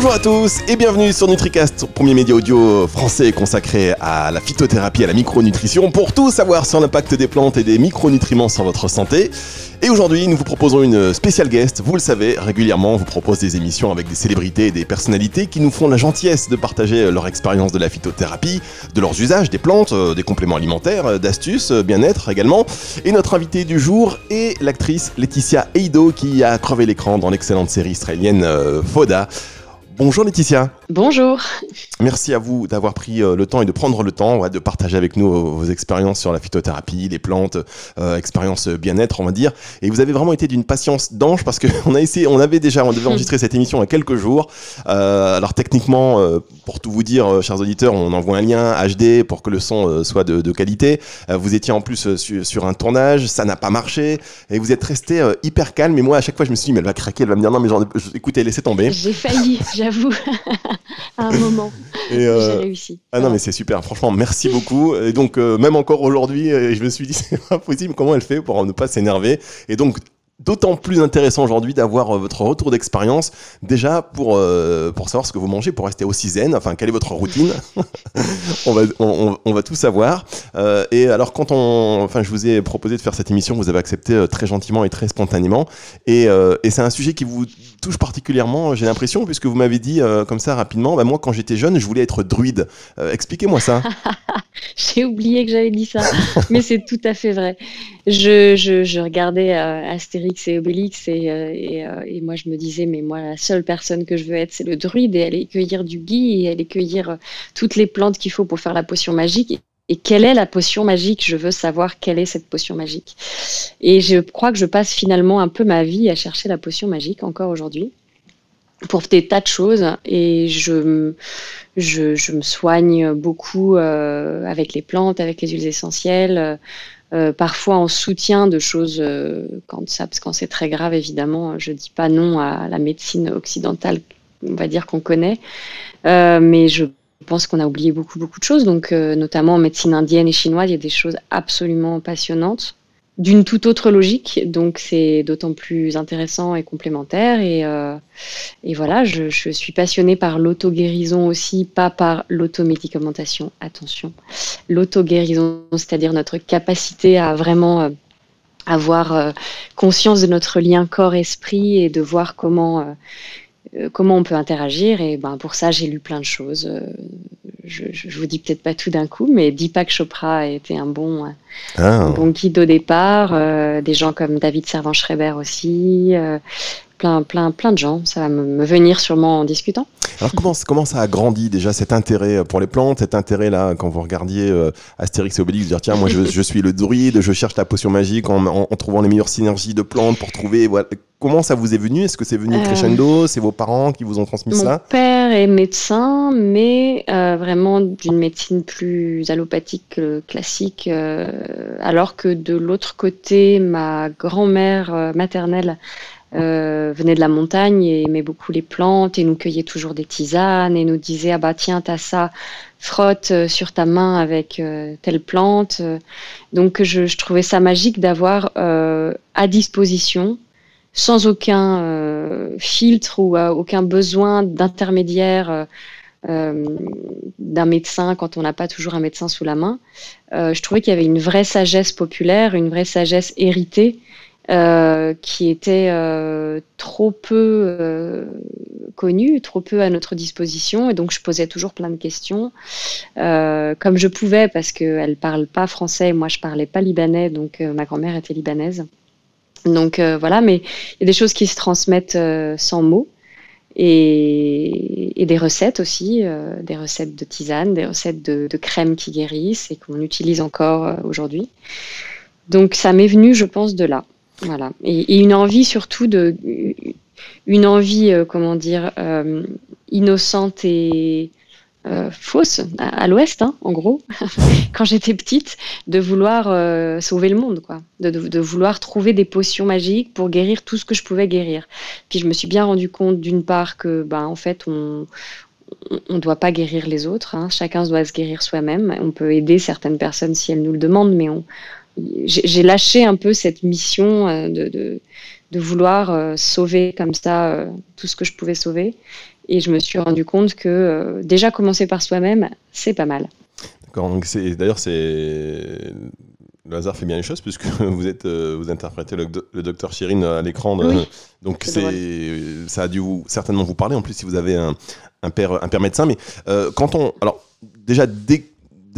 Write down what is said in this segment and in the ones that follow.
Bonjour à tous et bienvenue sur NutriCast, premier média audio français consacré à la phytothérapie, à la micronutrition, pour tout savoir sur l'impact des plantes et des micronutriments sur votre santé. Et aujourd'hui, nous vous proposons une spéciale guest. Vous le savez, régulièrement, on vous propose des émissions avec des célébrités et des personnalités qui nous font la gentillesse de partager leur expérience de la phytothérapie, de leurs usages des plantes, euh, des compléments alimentaires, euh, d'astuces, euh, bien-être également. Et notre invitée du jour est l'actrice Laetitia Eido qui a crevé l'écran dans l'excellente série israélienne Foda. Bonjour Laetitia. Bonjour. Merci à vous d'avoir pris euh, le temps et de prendre le temps de partager avec nous vos, expériences sur la phytothérapie, les plantes, euh, expériences bien-être, on va dire. Et vous avez vraiment été d'une patience d'ange parce qu'on a essayé, on avait déjà, on devait enregistrer cette émission il y a quelques jours. Euh, alors techniquement, pour tout vous dire, chers auditeurs, on envoie un lien HD pour que le son soit de, qualité. vous étiez en plus sur, un tournage, ça n'a pas marché et vous êtes resté hyper calme. Et moi, à chaque fois, je me suis dit, mais elle va craquer, elle va me dire non, mais genre, écoutez, laissez tomber. J'ai failli, j'avoue. à un moment. Et euh, J'ai réussi. Ah non, mais c'est super. Franchement, merci beaucoup. Et donc, euh, même encore aujourd'hui, euh, je me suis dit, c'est pas possible. Comment elle fait pour ne pas s'énerver? Et donc, d'autant plus intéressant aujourd'hui d'avoir euh, votre retour d'expérience déjà pour, euh, pour savoir ce que vous mangez pour rester aussi zen, enfin quelle est votre routine? On, va, on, on, va tout savoir. Euh, et alors quand on enfin je vous ai proposé de faire cette émission vous avez accepté très gentiment et très spontanément. Et, et c'est un sujet qui vous touche particulièrement j'ai l'impression puisque vous m'avez dit comme ça rapidement bah, moi quand j'étais jeune je voulais être druide. Expliquez-moi ça. J'ai oublié que j'avais dit ça. Mais c'est tout à fait vrai je, regardais Astérix et Obélix et, euh, euh, et, moi je me disais mais moi la seule personne que je veux être c'est le druide et aller cueillir du gui et aller cueillir euh, toutes les plantes qu'il faut pour faire la potion magique et quelle est la potion magique? Je veux savoir quelle est cette potion magique. Et je crois que je passe finalement un peu ma vie à chercher la potion magique encore aujourd'hui pour des tas de choses et je, je me soigne beaucoup avec les plantes, avec les huiles essentielles. Euh, parfois en soutien de choses euh, quand ça, quand c'est très grave évidemment. Je dis pas non à la médecine occidentale, on va dire qu'on connaît, euh, mais je pense qu'on a oublié beaucoup beaucoup de choses. Donc notamment en médecine indienne et chinoise, il y a des choses absolument passionnantes d'une toute autre logique. Donc c'est d'autant plus intéressant et complémentaire. Et, euh, et voilà, je, je, suis passionnée par l'auto-guérison aussi, pas par l'automédicamentation. Attention, l'auto-guérison, c'est-à-dire notre capacité à vraiment euh, avoir euh, conscience de notre lien corps-esprit et de voir comment euh, comment on peut interagir. Et ben, pour ça, j'ai lu plein de choses. Euh, je, je, vous dis peut-être pas tout d'un coup, mais Deepak Chopra a été un bon, euh, ah. bon guide au départ. des gens comme David Servan-Schreiber aussi. Plein, plein, plein de gens. Ça va me, venir sûrement en discutant. Alors comment, comment ça a grandi déjà cet intérêt pour les plantes, cet intérêt là quand vous regardiez Astérix et Obélix, dire tiens moi je, je, suis le druide, je cherche la potion magique en, en, trouvant les meilleures synergies de plantes pour trouver voilà, Comment ça vous est venu? Est-ce que c'est venu euh, crescendo? C'est vos parents qui vous ont transmis ça? Mon père est médecin, mais euh, vraiment d'une médecine plus allopathique classique, euh, alors que de l'autre côté, ma grand-mère maternelle venait de la montagne et aimait beaucoup les plantes et nous cueillait toujours des tisanes et nous disait ah bah tiens t'as ça frotte sur ta main avec telle plante donc je, je, trouvais ça magique d'avoir à disposition sans aucun euh, filtre ou euh, aucun besoin d'intermédiaire euh, d'un médecin quand on n'a pas toujours un médecin sous la main. je trouvais qu'il y avait une vraie sagesse populaire, une vraie sagesse héritée qui était trop peu connue, trop peu à notre disposition. Et donc, je posais toujours plein de questions, comme je pouvais, parce qu'elle ne parle pas français, moi, je ne parlais pas libanais, donc ma grand-mère était libanaise. Donc euh, voilà, mais il y a des choses qui se transmettent euh, sans mots. Et, des recettes aussi, euh, des recettes de tisane, des recettes de, crème qui guérissent et qu'on utilise encore aujourd'hui. Donc ça m'est venu, je pense, de là. Voilà. Et, une envie surtout de, une envie, comment dire, innocente et, euh, fausse à, l'ouest, hein, en gros, quand j'étais petite, de vouloir euh, sauver le monde, quoi, de, vouloir trouver des potions magiques pour guérir tout ce que je pouvais guérir. Puis je me suis bien rendu compte d'une part que, ben, en fait, on ne doit pas guérir les autres, hein. chacun doit se guérir soi-même. On peut aider certaines personnes si elles nous le demandent, mais on, j'ai lâché un peu cette mission euh, de, de, vouloir sauver comme ça tout ce que je pouvais sauver Et je me suis rendu compte que déjà commencer par soi-même, c'est pas mal. D'accord. D'ailleurs, c'est le hasard fait bien les choses puisque vous êtes vous interprétez le, docteur Chirine à l'écran. donc c'est ça a dû vous, certainement vous parler. En plus, si vous avez un, un père un père médecin, mais quand on alors déjà dès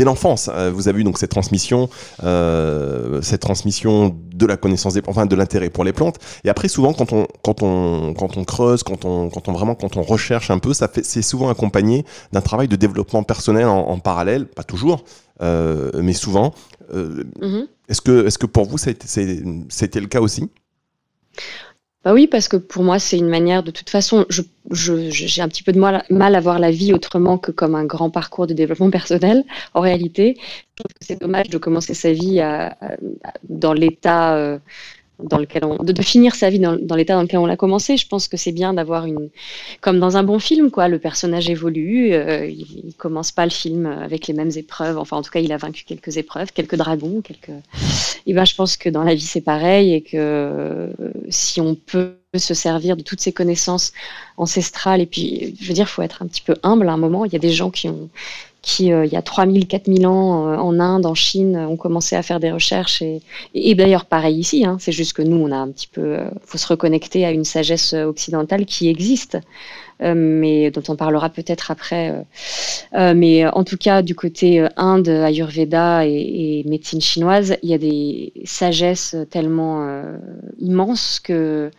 dès l'enfance. Euh, vous avez eu donc cette transmission, euh, cette transmission de la connaissance des plantes, enfin de l'intérêt pour les plantes. Et après, souvent, quand on, quand on, quand on creuse, quand on, quand on vraiment, quand on recherche un peu, ça fait, c'est souvent accompagné d'un travail de développement personnel en, parallèle, pas toujours, euh, mais souvent. Mm-hmm. Est-ce que, est-ce que pour vous, c'était le cas aussi? Bah oui, parce que pour moi, c'est une manière, de toute façon, j'ai je, un petit peu de mal, mal, à voir la vie autrement que comme un grand parcours de développement personnel. En réalité, je trouve que c'est dommage de commencer sa vie à, dans l'état euh, dans lequel on, de, finir sa vie dans, l'état dans lequel on l'a commencé. Je pense que c'est bien d'avoir une, comme dans un bon film, quoi. Le personnage évolue, euh, il, il, commence pas le film avec les mêmes épreuves. Enfin, en tout cas, il a vaincu quelques épreuves, quelques dragons, quelques. Et ben, je pense que dans la vie c'est pareil et que euh, si on peut se servir de toutes ces connaissances ancestrales et puis, je veux dire, faut être un petit peu humble à un moment. Il y a des gens qui ont qui, euh, il y a 3000, 4000 ans, euh, en Inde, en Chine, ont commencé à faire des recherches. Et, et, d'ailleurs, pareil ici, hein, c'est juste que nous, on a un petit peu, euh, faut se reconnecter à une sagesse occidentale qui existe, mais dont on parlera peut-être après. mais en tout cas, du côté Inde, Ayurveda et, et, médecine chinoise, il y a des sagesses tellement immenses que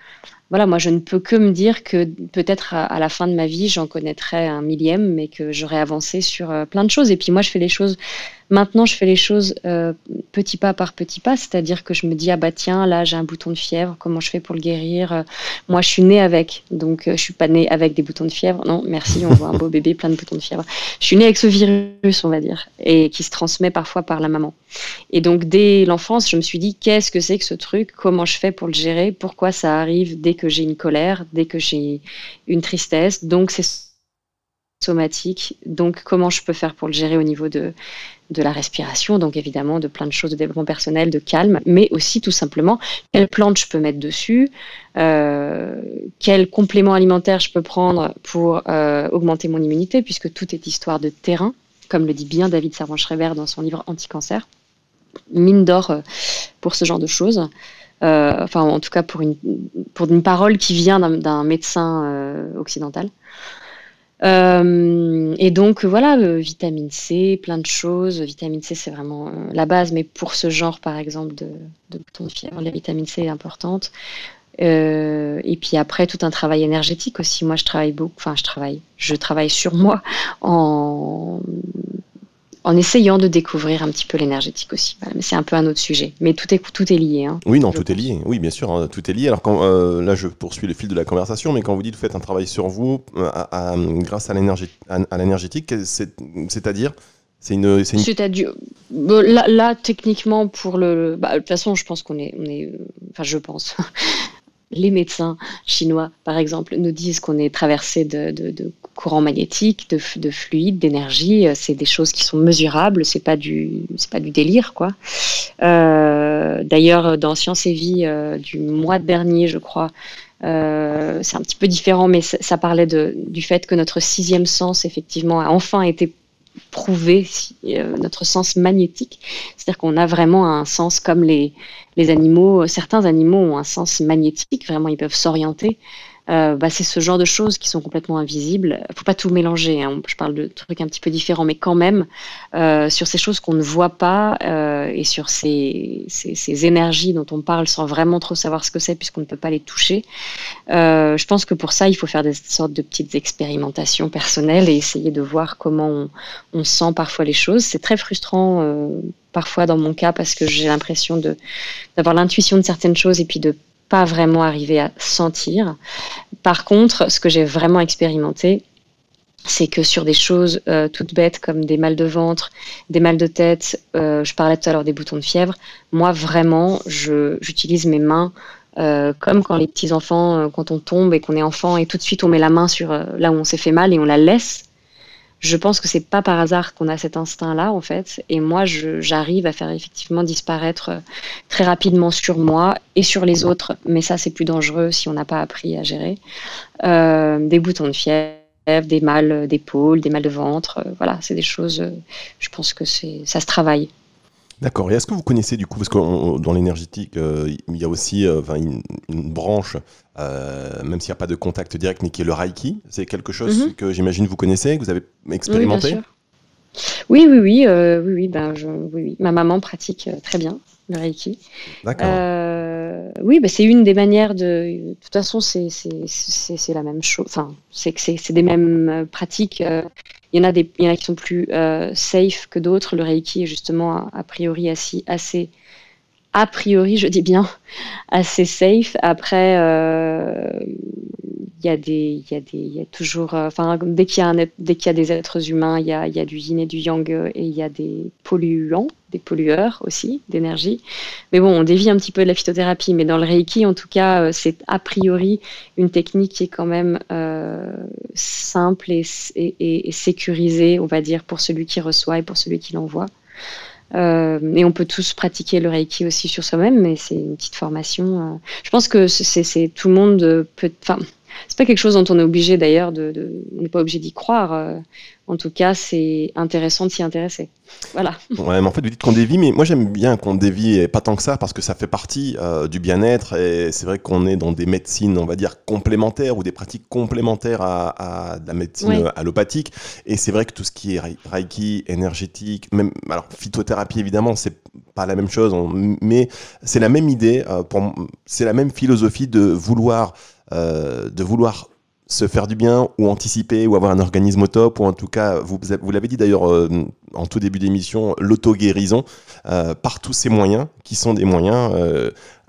voilà, moi, je ne peux que me dire que peut-être à, la fin de ma vie, j'en connaîtrai un millième, mais que j'aurai avancé sur euh, plein de choses. Et puis moi, je fais les choses Maintenant, je fais les choses euh, petit pas par petit pas, c'est-à-dire que je me dis ah bah tiens là j'ai un bouton de fièvre, comment je fais pour le guérir euh, Moi, je suis née avec, donc euh, je suis pas née avec des boutons de fièvre. Non, merci, on voit un beau bébé plein de boutons de fièvre. Je suis née avec ce virus, on va dire, et qui se transmet parfois par la maman. Et donc dès l'enfance, je me suis dit qu'est-ce que c'est que ce truc? Comment je fais pour le gérer? Pourquoi ça arrive dès que j'ai une colère, dès que j'ai une tristesse? Donc c'est somatique. Donc, comment je peux faire pour le gérer au niveau de, de la respiration, donc évidemment de plein de choses de développement personnel, de calme, mais aussi tout simplement quelle plante je peux mettre dessus, euh, quel complément alimentaire je peux prendre pour euh, augmenter mon immunité, puisque tout est histoire de terrain, comme le dit bien David Servan-Schreiber dans son livre Anti-cancer. Mine d'or euh, pour ce genre de choses. enfin, en tout cas pour une, pour une parole qui vient d'un médecin occidental. Euh, et donc voilà, euh, vitamine C, plein de choses. Vitamine C, c'est vraiment euh, la base, mais pour ce genre, par exemple, de, de bouton de fièvre, la vitamine C est importante. et puis après, tout un travail énergétique aussi. Moi, je travaille beaucoup, enfin, je travaille, je travaille sur moi en en essayant de découvrir un petit peu l'énergétique aussi. Mais c'est un peu un autre sujet. Mais tout est, tout est lié. Hein, oui, non, tout est lié. Oui, bien sûr, hein, tout est lié. Alors quand, euh, là, je poursuis le fil de la conversation, mais quand vous dites vous faites un travail sur vous euh, grâce à l'énergétique, c'est-à-dire c'est une, C'est-à-dire, là, là, techniquement, pour le. Bah, de toute façon, je pense qu'on est, on est. Enfin, je pense les médecins chinois, par exemple, nous disent qu'on est traversé de, courants magnétiques, de, fluides, d'énergie. C'est des choses qui sont mesurables. C'est pas pas du délire, quoi. Euh, d'ailleurs, dans Science et Vie euh, du mois dernier, je crois, euh, c'est un petit peu différent, mais ça, parlait du fait que notre sixième sens, effectivement, a enfin été prouver euh, notre sens magnétique. C'est-à-dire qu'on a vraiment un sens comme les, les animaux, certains animaux ont un sens magnétique, vraiment ils peuvent s'orienter euh, bah, c'est ce genre de choses qui sont complètement invisibles. Il faut pas tout mélanger. Hein. Je parle de trucs un petit peu différents, mais quand même, euh, sur ces choses qu'on ne voit pas euh, et sur ces, énergies dont on parle sans vraiment trop savoir ce que c'est, puisqu'on ne peut pas les toucher. je pense que pour ça, il faut faire des sortes de petites expérimentations personnelles et essayer de voir comment on sent parfois les choses. C'est très frustrant parfois dans mon cas parce que j'ai l'impression d'avoir l'intuition de certaines choses et puis de pas vraiment arrivé à sentir. Par contre, ce que j'ai vraiment expérimenté, c'est que sur des choses euh, toutes bêtes comme des mal de ventre, des mal de tête, euh, je parlais tout à l'heure des boutons de fièvre, moi vraiment, j'utilise mes mains euh, comme quand les petits enfants, quand on tombe et qu'on est enfant et tout de suite on met la main sur là où on s'est fait mal et on la laisse je pense que c'est pas par hasard qu'on a cet instinct-là, en fait. Et moi, j'arrive à faire effectivement disparaître euh, très rapidement sur moi et sur les autres. Mais ça, c'est plus dangereux si on n'a pas appris à gérer. Euh, des boutons de fièvre des mal d'épaule, des mal de ventre. voilà, c'est des choses, je pense que ça se travaille. D'accord. Et est-ce que vous connaissez du coup, parce que dans l'énergétique, il y a aussi une, branche, même s'il n'y a pas de contact direct, mais qui est le Reiki. C'est quelque chose mm-hmm. que j'imagine vous connaissez, que vous avez expérimenté oui, oui, oui, euh, oui, oui, ben, je, oui, oui, Ma maman pratique euh, très bien le Reiki. D'accord. Euh, oui, ben, c'est une des manières de. De toute façon, c'est la même chose. Enfin, c'est que c'est des mêmes pratiques. Il y en a des, il y en a qui sont plus safe que d'autres. Le Reiki est justement a, priori assez, assez a priori, je dis bien, assez safe. Après, il y a des, il y a des, il y a toujours, euh, enfin, dès qu'il y a dès qu'il y a des êtres humains, il y a, il y a du yin et du yang euh, et il y a des polluants, des pollueurs aussi d'énergie. Mais bon, on dévie un petit peu de la phytothérapie, mais dans le Reiki, en tout cas, euh, c'est a priori une technique qui est quand même simple et, et, et, sécurisée, on va dire, pour celui qui reçoit et pour celui qui l'envoie. Euh, et on peut tous pratiquer le Reiki aussi sur soi-même, mais c'est une petite formation. je pense que c'est tout le monde peut. Enfin, c'est pas quelque chose dont on est obligé d'ailleurs de, on n'est pas obligé d'y croire. Euh. en tout cas, c'est intéressant de s'y intéresser. Voilà. Ouais, mais en fait, vous dites qu'on dévie, mais moi j'aime bien qu'on dévie et pas tant que ça parce que ça fait partie euh, du bien-être et c'est vrai qu'on est dans des médecines, on va dire complémentaires ou des pratiques complémentaires à, la médecine allopathique. Et c'est vrai que tout ce qui est reiki, énergétique, même alors phytothérapie évidemment, c'est pas la même chose, mais c'est la même idée. Euh, c'est la même philosophie de vouloir euh, de vouloir se faire du bien ou anticiper ou avoir un organisme au top ou en tout cas vous, vous l'avez dit d'ailleurs euh, en tout début d'émission l'auto-guérison euh, par tous ces moyens qui sont des moyens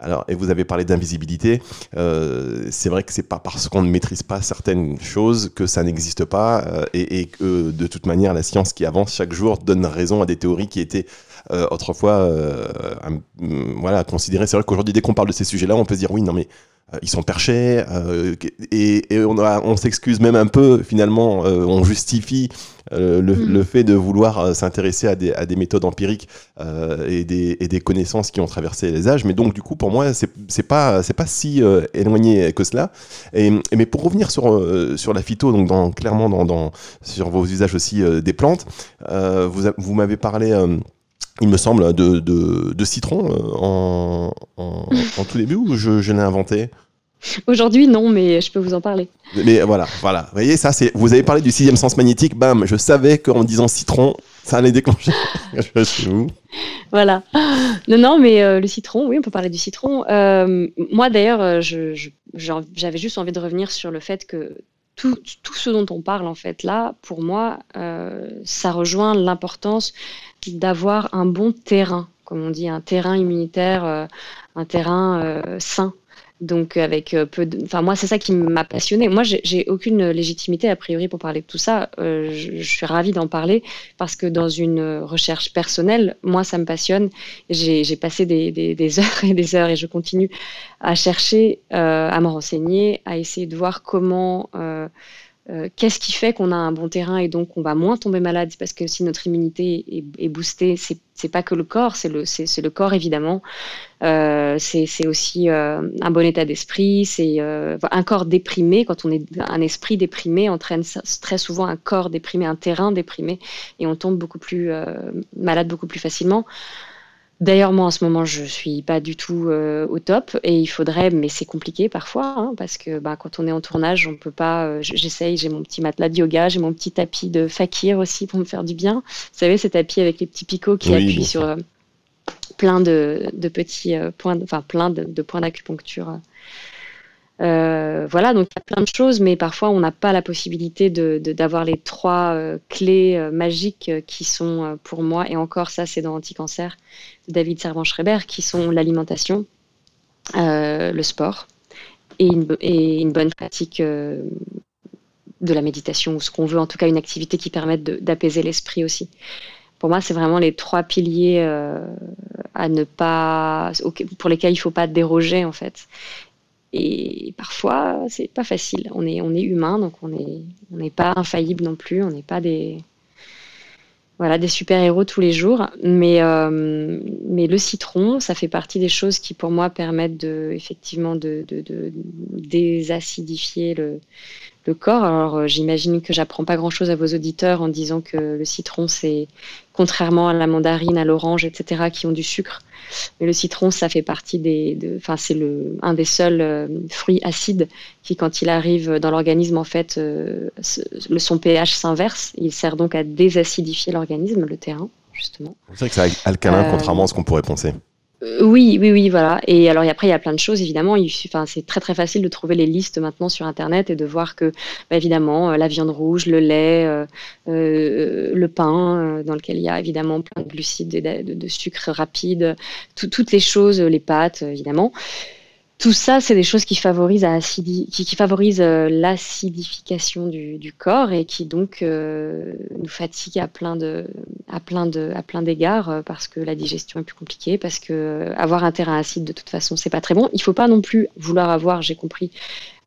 alors et vous avez parlé d'invisibilité c'est vrai que c'est pas parce qu'on ne maîtrise pas certaines choses que ça n'existe pas et, que de toute manière la science qui avance chaque jour donne raison à des théories qui étaient autrefois voilà considérées. C'est vrai qu'aujourd'hui dès qu'on parle de ces sujets là on peut se dire oui non mais ils sont perchés euh, et, on, on s'excuse même un peu finalement euh, on justifie mm. le, fait de vouloir s'intéresser à des, à des, méthodes empiriques et des, et, des, connaissances qui ont traversé les âges mais donc du coup pour moi c'est pas c'est pas si éloigné que cela et, mais pour revenir sur sur la phyto donc dans, clairement dans, dans, sur vos usages aussi des plantes vous, vous m'avez parlé il me semble, de, de, citron en, tout début ou je, je l'ai inventé Aujourd'hui, non, mais je peux vous en parler. Mais voilà, voilà. Vous voyez, ça, c'est. Vous avez parlé du sixième sens magnétique. Bam, je savais qu'en disant citron, ça allait déclencher. voilà. Non, non, mais euh, le citron, oui, on peut parler du citron. Euh, moi, d'ailleurs, euh, j'avais juste envie de revenir sur le fait que tout, tout, ce dont on parle, en fait, là, pour moi, ça rejoint l'importance d'avoir un bon terrain, comme on dit, un terrain immunitaire, un terrain sain donc avec euh, peu de... Enfin moi c'est ça qui m'a passionné. Moi j'ai aucune légitimité a priori pour parler de tout ça. Euh, je, suis ravie d'en parler parce que dans une recherche personnelle, moi ça me passionne. J'ai passé des, des, heures et des heures et je continue à chercher, euh, à me renseigner, à essayer de voir comment euh, qu'est-ce qui fait qu'on a un bon terrain et donc on va moins tomber malade Parce que si notre immunité est, boostée, c'est pas que le corps, c'est le, le corps évidemment. Euh, c'est aussi euh, un bon état d'esprit. C'est un corps déprimé. Quand on est un esprit déprimé, entraîne très souvent un corps déprimé, un terrain déprimé, et on tombe beaucoup plus malade beaucoup plus facilement. D'ailleurs, moi, en ce moment, je suis pas du tout euh, au top et il faudrait, mais c'est compliqué parfois, hein, parce que bah, quand on est en tournage, on peut pas. Euh, j'essaye, j'ai mon petit matelas de yoga, j'ai mon petit tapis de fakir aussi pour me faire du bien. Vous savez, ce tapis avec les petits picots qui appuient sur euh, plein de, petits points, enfin plein de points d'acupuncture euh, voilà, donc il y a plein de choses, mais parfois on n'a pas la possibilité d'avoir les trois euh, clés euh, magiques qui sont pour moi, et encore ça c'est dans Anti-Cancer de David Servan-Schreiber, qui sont l'alimentation, le sport et une, bonne pratique de la méditation, ou ce qu'on veut, en tout cas une activité qui permette d'apaiser l'esprit aussi. Pour moi, c'est vraiment les trois piliers à ne pas, pour lesquels il ne faut pas déroger en fait. Et parfois, c'est pas facile. On est, on est humain, donc on n'est on n'est pas infaillible non plus. On n'est pas des, voilà, des super-héros tous les jours. Mais, euh, mais le citron, ça fait partie des choses qui, pour moi, permettent de, effectivement de, de, désacidifier le, le corps. Alors j'imagine que j'apprends pas grand-chose à vos auditeurs en disant que le citron, c'est contrairement à la mandarine, à l'orange, etc., qui ont du sucre. Mais le citron, ça fait partie des, enfin c'est le un des seuls fruits acides qui, quand il arrive dans l'organisme, en fait, le, son pH s'inverse. Il sert donc à désacidifier l'organisme, le terrain, justement. C'est vrai que c'est alcalin, contrairement à ce qu'on pourrait penser. Euh, oui, oui, oui, voilà. Et alors après, il y a plein de choses, évidemment. Il, enfin, c'est très, très facile de trouver les listes maintenant sur Internet et de voir que, bah, évidemment, euh, la viande rouge, le lait, euh, le pain, dans lequel il y a évidemment plein de glucides, de, de, de sucre rapide, toutes les choses, les pâtes, évidemment. Tout ça, c'est des choses qui favorisent, euh, l'acidification du, corps et qui donc euh, nous fatiguent à plein de, à plein de, à plein d'égards euh, parce que la digestion est plus compliquée, parce que avoir un terrain acide de toute façon, c'est pas très bon. Il faut pas non plus vouloir avoir, j'ai compris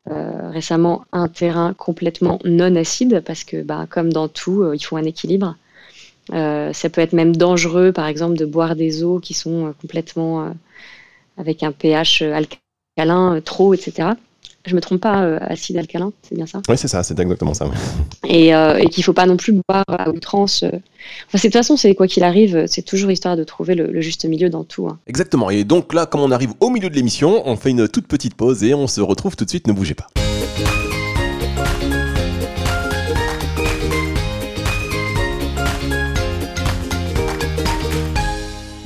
récemment, un terrain complètement non acide parce que, bah, comme dans tout, il faut un équilibre. ça peut être même dangereux, par exemple, de boire des eaux qui sont complètement avec un pH alcalin alcalin, euh, trop, etc. Je me trompe pas, euh, acide alcalin, c'est bien ça? Oui, c'est ça, c'est exactement ça. Et, euh, et qu'il faut pas non plus boire à outrance. Enfin, de toute façon, c'est quoi qu'il arrive, c'est toujours histoire de trouver le, juste milieu dans tout. Hein. Exactement. Et donc là, comme on arrive au milieu de l'émission, on fait une toute petite pause et on se retrouve tout de suite. Ne bougez pas.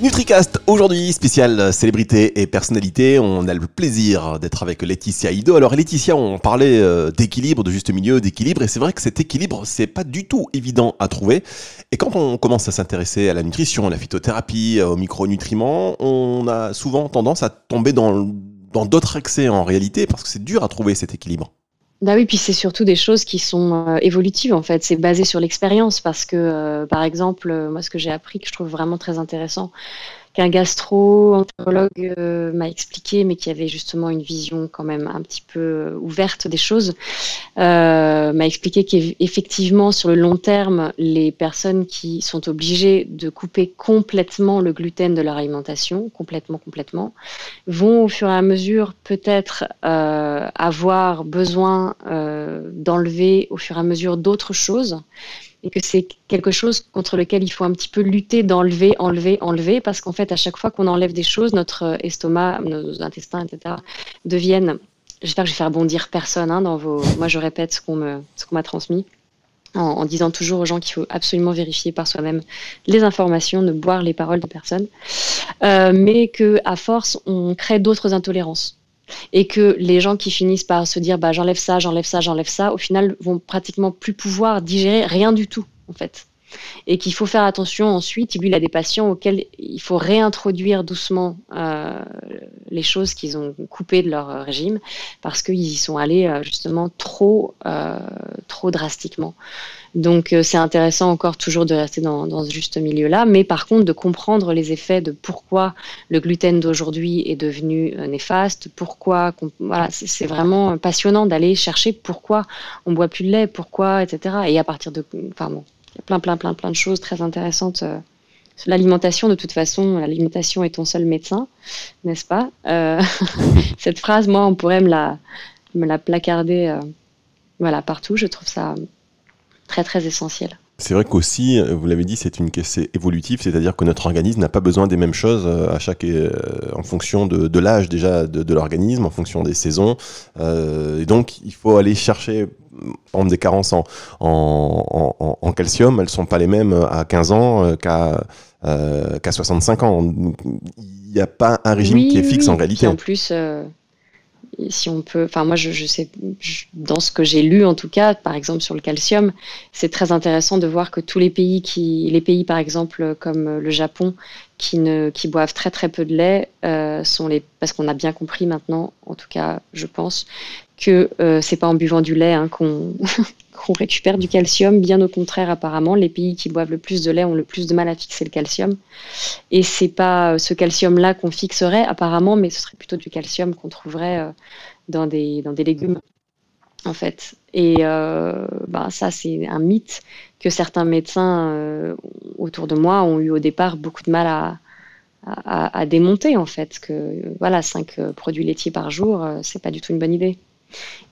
NutriCast, aujourd'hui, spécial célébrité et personnalité. On a le plaisir d'être avec Laetitia Ido. Alors, Laetitia, on parlait euh, d'équilibre, de juste milieu, d'équilibre. Et c'est vrai que cet équilibre, c'est pas du tout évident à trouver. Et quand on commence à s'intéresser à la nutrition, à la phytothérapie, aux micronutriments, on a souvent tendance à tomber dans d'autres excès en réalité parce que c'est dur à trouver cet équilibre. Bah oui, puis c'est surtout des choses qui sont euh, évolutives en fait. C'est basé sur l'expérience parce que, euh, par exemple, euh, moi, ce que j'ai appris que je trouve vraiment très intéressant, qu'un gastro-entérologue euh, m'a expliqué, mais qui avait justement une vision quand même un petit peu euh, ouverte des choses, euh, m'a expliqué qu'effectivement, sur le long terme, les personnes qui sont obligées de couper complètement le gluten de leur alimentation, complètement, complètement, vont au fur et à mesure peut-être avoir besoin d'enlever au fur et à mesure d'autres choses et que c'est quelque chose contre lequel il faut un petit peu lutter, d'enlever, enlever, enlever, parce qu'en fait, à chaque fois qu'on enlève des choses, notre estomac, nos intestins, etc., deviennent. J'espère que je vais faire bondir personne hein, dans vos. Moi, je répète ce qu'on me, ce qu'on m'a transmis. En, disant toujours aux gens qu'il faut absolument vérifier par soi-même les informations, ne boire les paroles de personne, euh, mais que à force on crée d'autres intolérances et que les gens qui finissent par se dire bah, j'enlève ça, j'enlève ça, j'enlève ça, au final vont pratiquement plus pouvoir digérer rien du tout en fait. Et qu'il faut faire attention ensuite, lui il a des patients auxquels il faut réintroduire doucement euh, les choses qu'ils ont coupées de leur régime parce qu'ils y sont allés euh, justement trop, euh, trop drastiquement. Donc c'est intéressant encore toujours de rester dans, dans ce juste milieu-là, mais par contre de comprendre les effets de pourquoi le gluten d'aujourd'hui est devenu néfaste, pourquoi, voilà, c'est vraiment passionnant d'aller chercher pourquoi on boit plus de lait, pourquoi, etc. Et à partir de, enfin bon, plein, plein, plein, plein de choses très intéressantes. Euh, l'alimentation, de toute façon, l'alimentation est ton seul médecin, n'est-ce pas euh, Cette phrase, moi, on pourrait me la, me la placarder euh, voilà, partout. Je trouve ça très très essentiel. C'est vrai qu'aussi, vous l'avez dit, c'est une c'est évolutif, c'est-à-dire que notre organisme n'a pas besoin des mêmes choses à chaque, en fonction de, l'âge déjà de, l'organisme, en fonction des saisons. et donc, il faut aller chercher, par des carences en, en, en, calcium, elles sont pas les mêmes à 15 ans qu'à qu'à 65 ans. Il n'y a pas un régime qui est fixe en réalité. en plus, si on peut, enfin moi je, sais, dans ce que j'ai lu en tout cas, par exemple sur le calcium, c'est très intéressant de voir que tous les pays qui, les pays par exemple comme le Japon, qui ne, qui boivent très très peu de lait, euh, sont les, parce qu'on a bien compris maintenant, en tout cas je pense, que euh, c'est pas en buvant du lait hein, qu'on récupère du calcium. Bien au contraire, apparemment, les pays qui boivent le plus de lait ont le plus de mal à fixer le calcium. Et c'est pas euh, ce calcium-là qu'on fixerait, apparemment, mais ce serait plutôt du calcium qu'on trouverait euh, dans des, dans des légumes, en fait. Et euh, bah, ça, c'est un mythe que certains médecins autour de moi ont eu au départ beaucoup de mal à, à, démonter, en fait. Que voilà, 5 produits laitiers par jour, c'est pas du tout une bonne idée.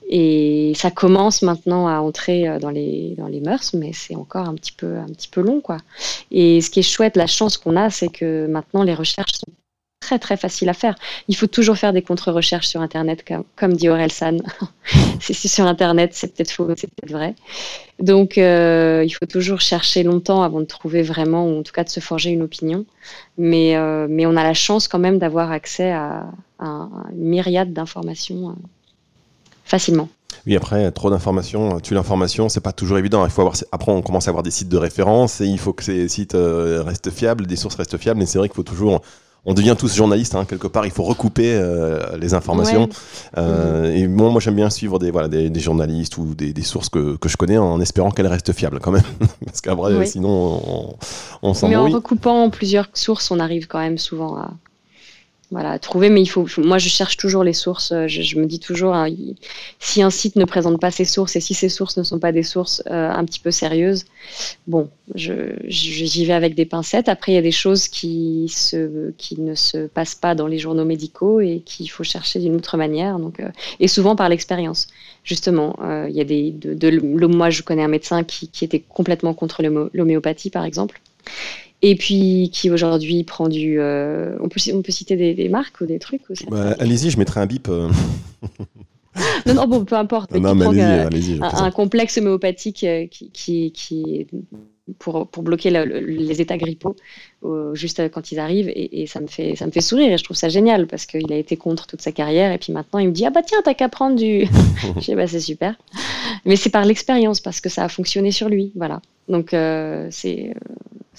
Et ça commence maintenant à entrer euh, dans les, dans les mœurs, mais c'est encore un petit, peu, un petit peu long. Quoi. Et ce qui est chouette, la chance qu'on a, c'est que maintenant les recherches sont très très faciles à faire. Il faut toujours faire des contre-recherches sur Internet, comme, comme dit Aurel San. si c'est sur Internet, c'est peut-être faux, c'est peut-être vrai. Donc euh, il faut toujours chercher longtemps avant de trouver vraiment, ou en tout cas de se forger une opinion. Mais, euh, mais on a la chance quand même d'avoir accès à, à, une myriade d'informations facilement. Oui, après, trop d'informations, tu l'information, c'est pas toujours évident. Il faut avoir, après, on commence à avoir des sites de référence et il faut que ces sites euh, restent fiables, des sources restent fiables. Mais c'est vrai qu'il faut toujours on devient tous journalistes hein, quelque part. Il faut recouper euh, les informations. Euh, et bon, moi j'aime bien suivre des voilà des, journalistes ou des, sources que, je connais en espérant qu'elles restent fiables quand même, parce qu'après sinon on, on s'en. Mais en recoupant plusieurs sources, on arrive quand même souvent à, voilà, trouver, mais il faut. Moi, je cherche toujours les sources. Euh, je, me dis toujours, hein, si un site ne présente pas ses sources et si ces sources ne sont pas des sources euh, un petit peu sérieuses, bon, j'y vais avec des pincettes. Après, il y a des choses qui, se, qui ne se passent pas dans les journaux médicaux et qu'il faut chercher d'une autre manière. Donc, euh, et souvent par l'expérience. Justement, il y a des. De, de, moi, je connais un médecin qui, qui était complètement contre l'homéopathie, par exemple et puis qui aujourd'hui prend du. Euh, on, peut, on peut citer des, marques ou des trucs bah, Allez-y, je mettrai un bip. Euh. non, non, bon, peu importe. Non, mais allez-y, un, complexe homéopathique euh, qui, qui, qui pour, pour, bloquer les états grippaux juste quand ils arrivent et, ça me fait ça me fait sourire et je trouve ça génial parce qu'il a été contre toute sa carrière et puis maintenant il me dit ah bah tiens t'as qu'à prendre du je sais bah c'est super mais c'est par l'expérience parce que ça a fonctionné sur lui voilà donc c'est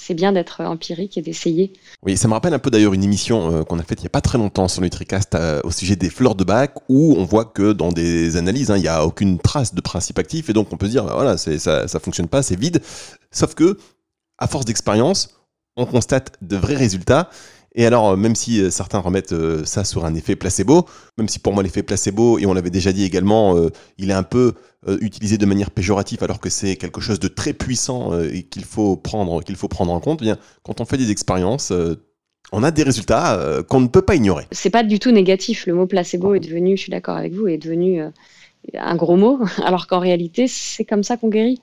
c'est bien d'être empirique et d'essayer. Oui, ça me rappelle un peu d'ailleurs une émission euh, qu'on a faite il n'y a pas très longtemps sur Nutricast euh, au sujet des fleurs de bac, où on voit que dans des analyses, hein, il n'y a aucune trace de principe actif, et donc on peut se dire, voilà, ça ne fonctionne pas, c'est vide. Sauf que, à force d'expérience, on constate de vrais résultats. Et alors, euh, même si euh, certains remettent euh, ça sur un effet placebo, même si pour moi l'effet placebo, et on l'avait déjà dit également, il est un peu utilisé de manière péjorative alors que c'est quelque chose de très puissant et qu'il faut prendre, qu'il faut prendre en compte, eh bien, quand on fait des expériences, on a des résultats qu'on ne peut pas ignorer. C'est pas du tout négatif. Le mot placebo est devenu, je suis d'accord avec vous, est devenu un gros mot, alors qu'en réalité, c'est comme ça qu'on guérit.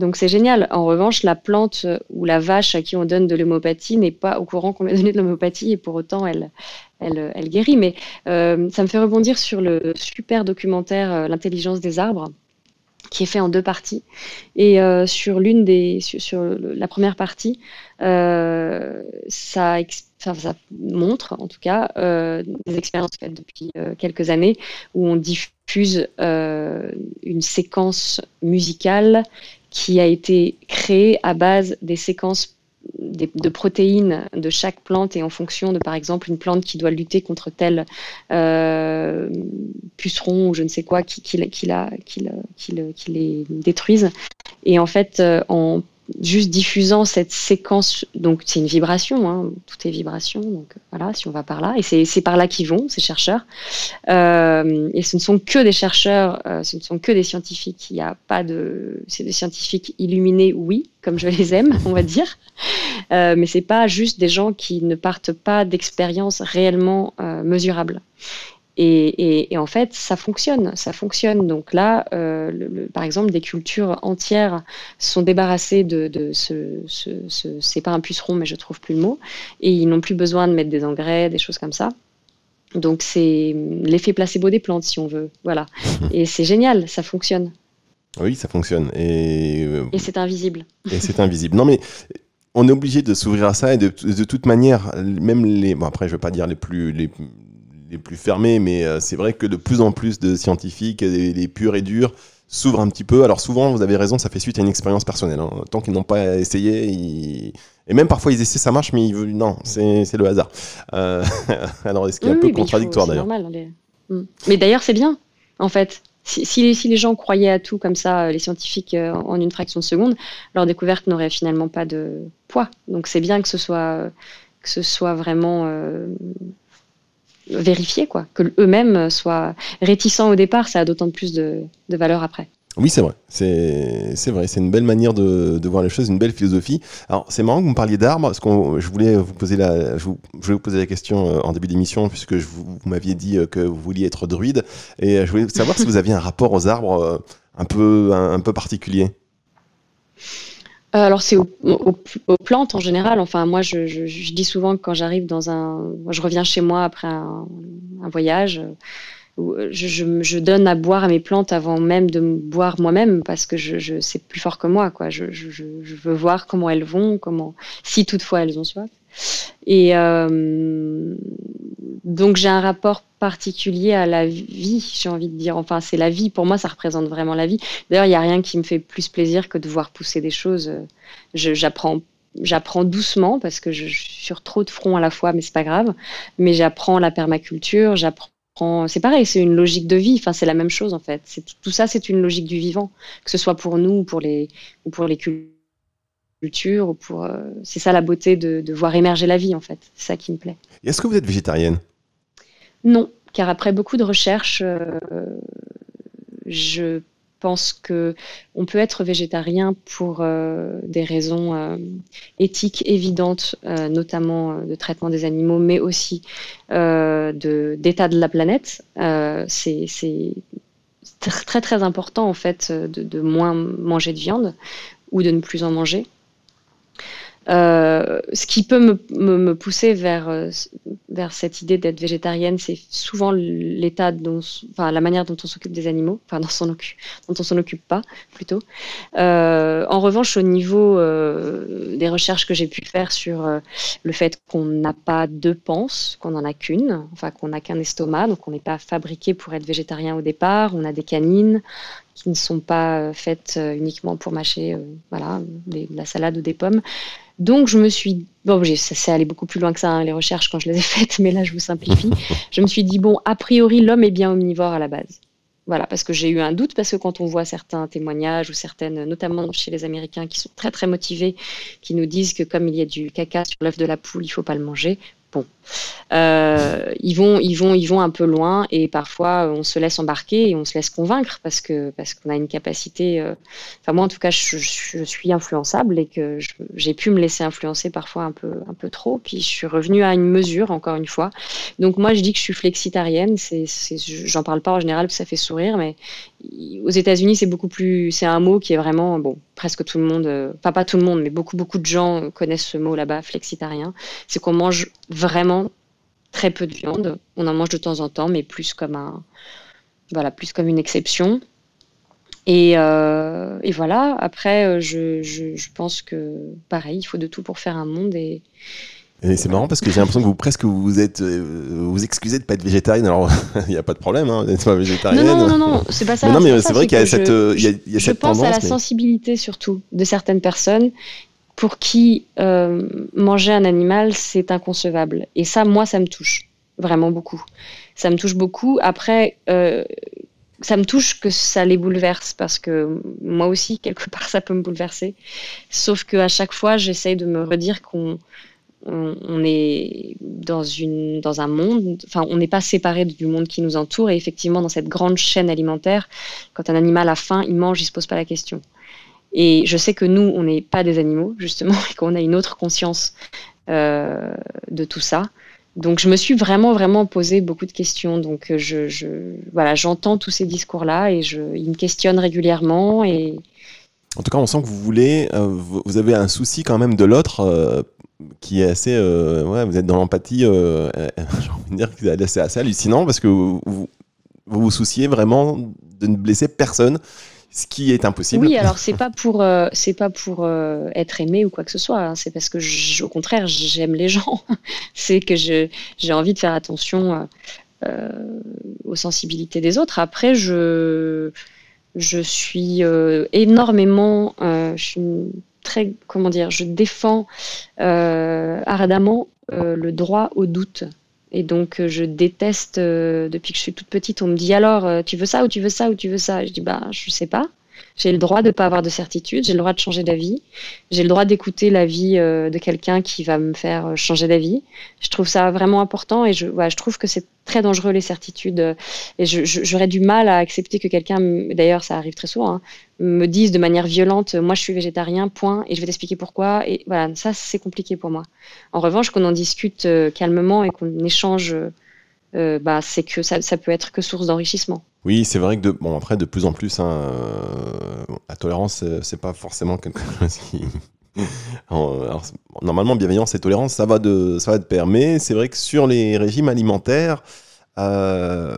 Donc c'est génial. En revanche, la plante ou la vache à qui on donne de l'homéopathie n'est pas au courant qu'on lui a donné de l'homéopathie et pour autant elle, elle, elle guérit. Mais euh, ça me fait rebondir sur le super documentaire euh, L'intelligence des arbres qui est fait en deux parties. Et euh, sur l'une des, sur, la première partie, ça, montre, en tout cas, des expériences faites depuis quelques années où on diffuse une séquence musicale qui a été créé à base des séquences de protéines de chaque plante et en fonction de, par exemple, une plante qui doit lutter contre tel euh, puceron ou je ne sais quoi qui, la, qui, les détruisent. Et en fait, euh, en juste diffusant cette séquence, donc c'est une vibration, hein, tout est vibration, donc voilà, si on va par là, et c'est par là qu'ils vont, ces chercheurs. Euh, et ce ne sont que des chercheurs, euh, ce ne sont que des scientifiques, il n'y a pas de... C'est des scientifiques illuminés, oui, comme je les aime, on va dire, euh, mais c'est pas juste des gens qui ne partent pas d'expériences réellement euh, mesurables. Et, en fait, ça fonctionne, ça fonctionne. Donc là, euh, par exemple, des cultures entières sont débarrassées de, ce, c'est pas un puceron, mais je trouve plus le mot, et ils n'ont plus besoin de mettre des engrais, des choses comme ça. Donc c'est l'effet placebo des plantes, si on veut. Voilà. Et c'est génial, ça fonctionne. Oui, ça fonctionne. Et, euh, et c'est invisible. Et c'est invisible. Non, mais on est obligé de s'ouvrir à ça et de, de, toute manière, même les. Bon, après, je ne veux pas dire les plus, les, les plus fermés, mais euh, c'est vrai que de plus en plus de scientifiques, les, purs et durs, s'ouvrent un petit peu. Alors souvent, vous avez raison, ça fait suite à une expérience personnelle. Hein. Tant qu'ils n'ont pas essayé, et même parfois ils essaient, ça marche, mais ils veulent... non, c'est le hasard. Euh... Alors, est-ce qu'il est un peu contradictoire d'ailleurs mm. Mais d'ailleurs, c'est bien, en fait. Si, si, les gens croyaient à tout comme ça, euh, les scientifiques, euh, en une fraction de seconde, leur découverte n'aurait finalement pas de poids. Donc c'est bien que ce soit, que ce soit vraiment vérifier, quoi. Que eux-mêmes soient réticents au départ, ça a d'autant plus de, valeur après. Oui, c'est vrai. C'est vrai. C'est une belle manière de, de, voir les choses, une belle philosophie. Alors, c'est marrant que vous me parliez d'arbres, parce que je voulais vous poser la, je, voulais vous poser la question euh, en début d'émission, puisque je vous, m'aviez dit euh, que vous vouliez être druide, et euh, je voulais savoir si vous aviez un rapport aux arbres un peu, un, peu particulier. Alors c'est aux, plantes en général. Enfin moi je, dis souvent que quand j'arrive dans un, je reviens chez moi après un voyage, euh, je, donne à boire à mes plantes avant même de boire moi-même parce que je, c'est plus fort que moi. Je, veux voir comment elles vont, comment, si toutefois elles ont soif. Et euh, donc j'ai un rapport particulier à la vie, j'ai envie de dire. Enfin, c'est la vie. Pour moi, ça représente vraiment la vie. D'ailleurs, il n'y a rien qui me fait plus plaisir que de voir pousser des choses. J'apprends j'apprends doucement parce que je, suis sur trop de fronts à la fois, mais c'est pas grave. Mais j'apprends la permaculture, j'apprends c'est pareil, c'est une logique de vie. Enfin, c'est la même chose en fait. tout ça, c'est une logique du vivant, que ce soit pour nous ou pour les ou pour les cultures ou pour. Euh, c'est ça la beauté de, voir émerger la vie en fait. C'est ça qui me plaît. Est-ce que vous êtes végétarienne? Non, car après beaucoup de recherches, euh, je pense que on peut être végétarien pour euh, des raisons euh, éthiques évidentes, euh, notamment de traitement des animaux, mais aussi d'état de, la planète. c'est très très important en fait de, moins manger de viande ou de ne plus en manger. Euh, ce qui peut me, pousser vers, euh, vers cette idée d'être végétarienne, c'est souvent l'état enfin, la manière dont on s'occupe des animaux, enfin, dont, on dont on s'en occupe pas, plutôt. Euh, en revanche, au niveau des recherches que j'ai pu faire sur le fait qu'on n'a pas deux panses, qu'on n'en a qu'une, enfin, qu'on n'a qu'un estomac, donc on n'est pas fabriqué pour être végétarien au départ, on a des canines, qui ne sont pas faites uniquement pour mâcher voilà, de la salade ou des pommes. Donc je me suis bon, ça s'est allé beaucoup plus loin que ça hein, les recherches quand je les ai faites, mais là je vous simplifie. je me suis dit bon, a priori l'homme est bien omnivore à la base. Voilà, parce que j'ai eu un doute, parce que quand on voit certains témoignages ou certaines, notamment chez les Américains qui sont très très motivés, qui nous disent que comme il y a du caca sur l'œuf de la poule, il faut pas le manger. Bon, euh, ils vont, ils vont, ils vont un peu loin et parfois on se laisse embarquer et on se laisse convaincre parce que parce qu'on a une capacité. Euh, enfin moi en tout cas, je, suis influençable et que j'ai pu me laisser influencer parfois un peu un peu trop. Puis je suis revenue à une mesure encore une fois. Donc moi je dis que je suis flexitarienne. J'en parle pas en général parce que ça fait sourire, mais aux États-Unis c'est beaucoup plus. C'est un mot qui est vraiment bon. Presque tout le monde, euh, enfin pas tout le monde, mais beaucoup beaucoup de gens connaissent ce mot là-bas, flexitarien. C'est qu'on mange vraiment très peu de viande. On en mange de temps en temps, mais plus comme un, voilà, plus comme une exception. Et, euh, et voilà. Après, euh, je, je, je, pense que pareil, il faut de tout pour faire un monde et. Et c'est marrant parce que j'ai l'impression que vous presque vous êtes euh, vous excusez de pas être végétarienne. Alors il n'y a pas de problème, hein, d'être pas végétarienne. Non non non, non c'est pas ça. Mais non mais c'est vrai qu'il y a cette il y a, il y a je pense à la sensibilité surtout de certaines personnes pour qui euh, manger un animal, c'est inconcevable. Et ça, moi, ça me touche vraiment beaucoup. Ça me touche beaucoup. Après, euh, ça me touche que ça les bouleverse parce que moi aussi, quelque part, ça peut me bouleverser. Sauf qu'à chaque fois, j'essaye de me redire qu'on on, est dans, une, dans un monde, enfin, on n'est pas séparé du monde qui nous entoure. Et effectivement, dans cette grande chaîne alimentaire, quand un animal a faim, il mange, il ne se pose pas la question. Et je sais que nous, on n'est pas des animaux, justement, et qu'on a une autre conscience euh, de tout ça. Donc, je me suis vraiment, vraiment posé beaucoup de questions. Donc, je, voilà, j'entends tous ces discours-là et je, ils me questionnent régulièrement. Et... En tout cas, on sent que vous voulez, euh, vous avez un souci quand même de l'autre euh, qui est assez, ouais, vous êtes dans l'empathie. j'ai envie de dire que c'est assez hallucinant parce que vous, vous souciez vraiment de ne blesser personne ce qui est impossible. Oui, alors c'est pas pour euh, pas pour euh, être aimé ou quoi que ce soit. Hein. C'est parce que au contraire j'aime les gens. c'est que j'ai envie de faire attention euh, aux sensibilités des autres. Après je je suis énormément comment dire je défends ardemment le droit au doute. Et donc, je déteste, depuis que je suis toute petite, on me dit alors, tu veux ça ou tu veux ça ou tu veux ça? Je dis, bah, je sais pas. J'ai le droit de ne pas avoir de certitude, j'ai le droit de changer d'avis, j'ai le droit d'écouter l'avis euh, de quelqu'un qui va me faire euh, changer d'avis. Je trouve ça vraiment important et je, trouve que c'est très dangereux les certitudes. Et j'aurais du mal à accepter que quelqu'un, d'ailleurs ça arrive très souvent, hein, me dise de manière violente, moi je suis végétarien, point, et je vais t'expliquer pourquoi. Et voilà, ça c'est compliqué pour moi. En revanche, qu'on en discute euh, calmement et qu'on échange euh, bah, c'est que ça, peut être que source d'enrichissement. Oui, c'est vrai que de, bon après de plus en plus, hein, euh, la tolérance c'est pas forcément quelque chose qui normalement, bienveillance et tolérance, ça va de, ça va de pair. Mais c'est vrai que sur les régimes alimentaires, euh,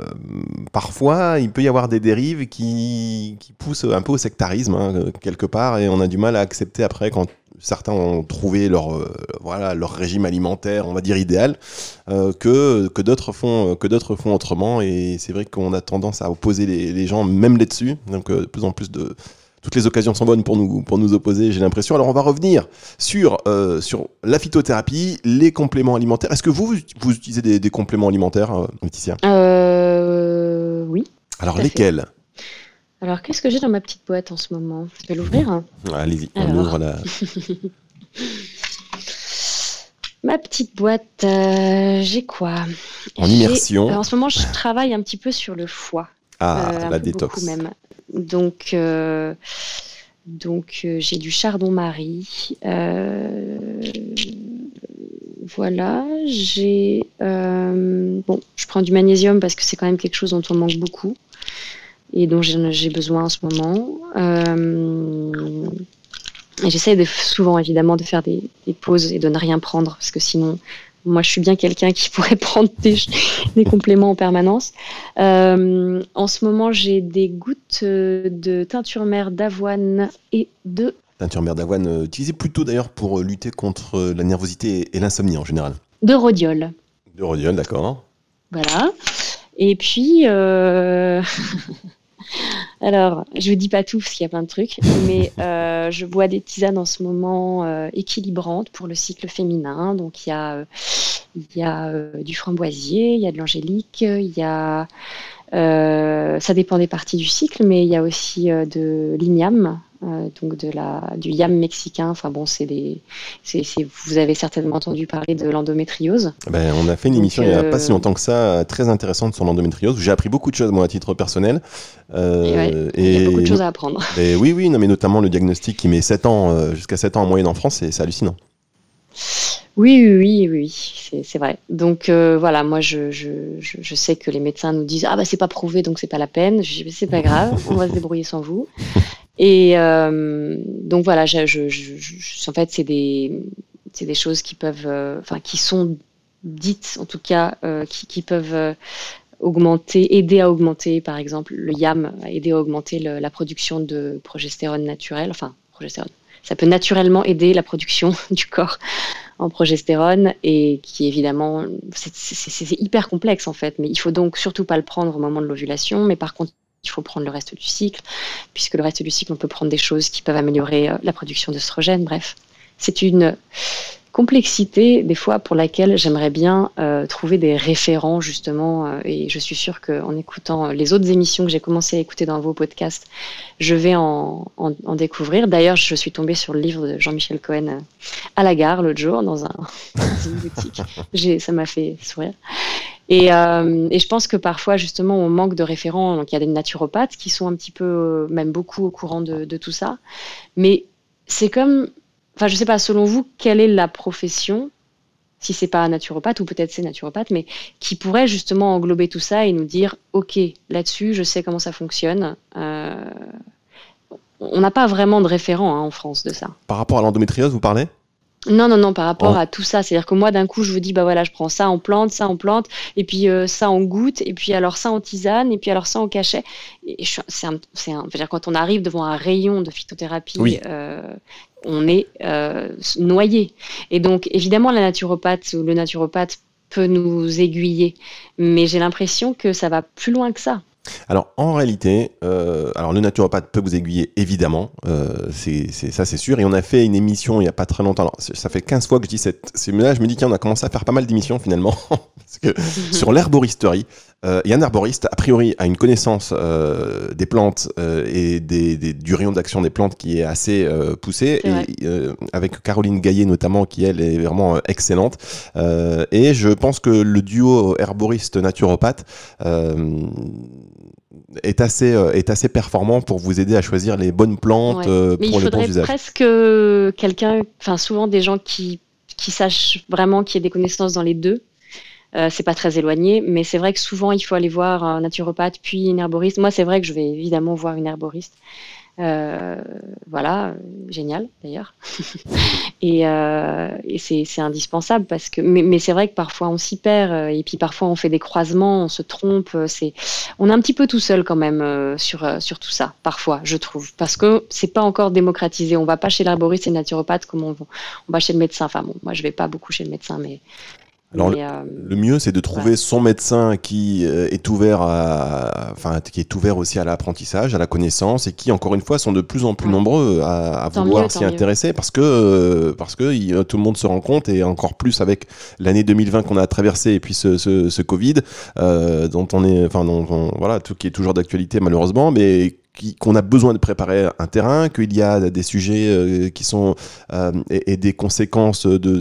parfois, il peut y avoir des dérives qui, qui poussent un peu au sectarisme, hein, quelque part, et on a du mal à accepter après quand certains ont trouvé leur, euh, voilà, leur régime alimentaire, on va dire idéal, euh, que, que d'autres font, que d'autres font autrement. Et c'est vrai qu'on a tendance à opposer les, les gens, même là-dessus. Donc, de plus en plus de, toutes les occasions sont bonnes pour nous, pour nous opposer, j'ai l'impression. Alors on va revenir sur, euh, sur la phytothérapie, les compléments alimentaires. Est-ce que vous, vous utilisez des, compléments alimentaires, euh, Laetitia? Euh, Oui. Alors lesquels? Alors qu'est-ce que j'ai dans ma petite boîte en ce moment? Je vais l'ouvrir. Allez-y, on ouvre la... Ma petite boîte, j'ai quoi? En immersion. en ce moment, je travaille un petit peu sur le foie. Ah, la détox. même. Donc, euh, donc euh, j'ai du chardon-marie. Euh, voilà, j'ai bon, je prends du magnésium parce que c'est quand même quelque chose dont on manque beaucoup et dont j'ai besoin en ce moment. et j'essaie souvent évidemment de faire des, pauses et de ne rien prendre parce que sinon moi, je suis bien quelqu'un qui pourrait prendre des, compléments en permanence. Euh, en ce moment, j'ai des gouttes euh, de teinture mère d'avoine et de... Teinture mère d'avoine, euh, utilisée plutôt d'ailleurs pour lutter contre la nervosité et l'insomnie en général. De rhodiol. De rhodiol, d'accord. Voilà. Et puis... Alors, je vous dis pas tout parce qu'il y a plein de trucs, mais euh, je bois des tisanes en ce moment euh, équilibrantes pour le cycle féminin. Donc, il y a, euh, il y a du framboisier, il y a de l'angélique, il y a. ça dépend des parties du cycle, mais il y a aussi de l'igname, euh, donc de la, du yam mexicain. Enfin bon, c'est des, c'est, vous avez certainement entendu parler de l'endométriose. Ben, on a fait une émission il n'y a pas si euh, longtemps que ça, très intéressante sur l'endométriose. J'ai appris beaucoup de choses moi à titre personnel. Euh, et, il y a beaucoup de choses à apprendre. Et oui, oui, non, mais notamment le diagnostic qui met 7 ans, jusqu'à 7 ans en moyenne en France, c'est, c'est hallucinant. Oui, oui, oui, oui c'est vrai. Donc voilà, moi je, je, je, sais que les médecins nous disent ah bah c'est pas prouvé donc c'est pas la peine. Je dis c'est pas grave, on va se débrouiller sans vous. Et euh, donc voilà, je, je, en fait, c'est des, des choses qui peuvent, euh, enfin, qui sont dites, en tout cas, euh, qui, qui, peuvent augmenter, aider à augmenter, par exemple, le YAM, aider à augmenter la production de progestérone naturelle, enfin, progestérone. Ça peut naturellement aider la production du corps en progestérone et qui évidemment, c'est hyper complexe en fait, mais il faut donc surtout pas le prendre au moment de l'ovulation, mais par contre, il faut prendre le reste du cycle, puisque le reste du cycle, on peut prendre des choses qui peuvent améliorer euh, la production d'œstrogène. Bref, c'est une complexité des fois pour laquelle j'aimerais bien euh, trouver des référents justement euh, et je suis sûre qu'en écoutant les autres émissions que j'ai commencé à écouter dans vos podcasts je vais en, découvrir d'ailleurs je suis tombée sur le livre de Jean-Michel Cohen à la gare l'autre jour dans, un, dans une boutique ça m'a fait sourire euh, et, je pense que parfois, justement, on manque de référents. Donc, il y a des naturopathes qui sont un petit peu, euh, même beaucoup au courant de, tout ça. Mais c'est comme, enfin, je sais pas, selon vous, quelle est la profession, si c'est pas naturopathe ou peut-être c'est naturopathe, mais qui pourrait justement englober tout ça et nous dire, ok, là-dessus, je sais comment ça fonctionne. Euh, on n'a pas vraiment de référent hein, en France de ça. Par rapport à l'endométriose, vous parlez? Non, non, non, par rapport à tout ça. C'est-à-dire que moi, d'un coup, je vous dis, bah voilà, je prends ça en plante, ça en plante, et puis euh, ça en goutte, et puis alors ça en tisane, et puis alors ça en cachet. Et c'est un, un, dire, quand on arrive devant un rayon de phytothérapie, euh, on est euh, noyé. Et donc, évidemment, la naturopathe ou le naturopathe peut nous aiguiller, mais j'ai l'impression que ça va plus loin que ça. Alors en réalité, euh, alors le naturopathe peut vous aiguiller évidemment, euh, c'est ça c'est sûr. Et on a fait une émission il y a pas très longtemps. Alors, ça fait 15 fois que je dis cette. Là, je me dis tiens, on a commencé à faire pas mal d'émissions finalement Parce que sur l'herboristerie. Euh, il y a un herboriste, a priori, a une connaissance euh, des plantes euh, et des, des, du rayon d'action des plantes qui est assez euh, poussée, et, euh, avec Caroline Gaillet notamment, qui elle est vraiment excellente. et je pense que le duo herboriste-naturopathe est assez, est assez performant pour vous aider à choisir les bonnes plantes ouais. pour le bon usage. presque quelqu'un, enfin souvent des gens qui, qui sachent vraiment, qui aient des connaissances dans les deux. Euh, c'est pas très éloigné, mais c'est vrai que souvent il faut aller voir un naturopathe puis une herboriste. Moi, c'est vrai que je vais évidemment voir une herboriste. Euh, voilà, génial d'ailleurs. et, euh, c'est indispensable parce que, mais, c'est vrai que parfois on s'y perd euh, et puis parfois on fait des croisements, on se trompe. C'est, on est un petit peu tout seul quand même sur sur tout ça. Parfois, je trouve, parce que c'est pas encore démocratisé. On va pas chez l'herboriste et le naturopathe comme on, on va chez le médecin. Enfin bon, moi je vais pas beaucoup chez le médecin, mais alors, le, euh, le, mieux, c'est de trouver ouais. son médecin qui euh, est ouvert à, enfin, qui est ouvert aussi à l'apprentissage, à la connaissance, et qui, encore une fois, sont de plus en plus ouais. nombreux à, à vouloir s'y intéresser, parce que, euh, parce que il, tout le monde se rend compte, et encore plus avec l'année 2020 qu'on a traversée, et puis ce, ce, ce Covid, euh, dont on est, enfin, dont, on, voilà, tout qui est toujours d'actualité malheureusement, mais qu'on a besoin de préparer un terrain, qu'il y a des sujets qui sont euh, et, et, des conséquences de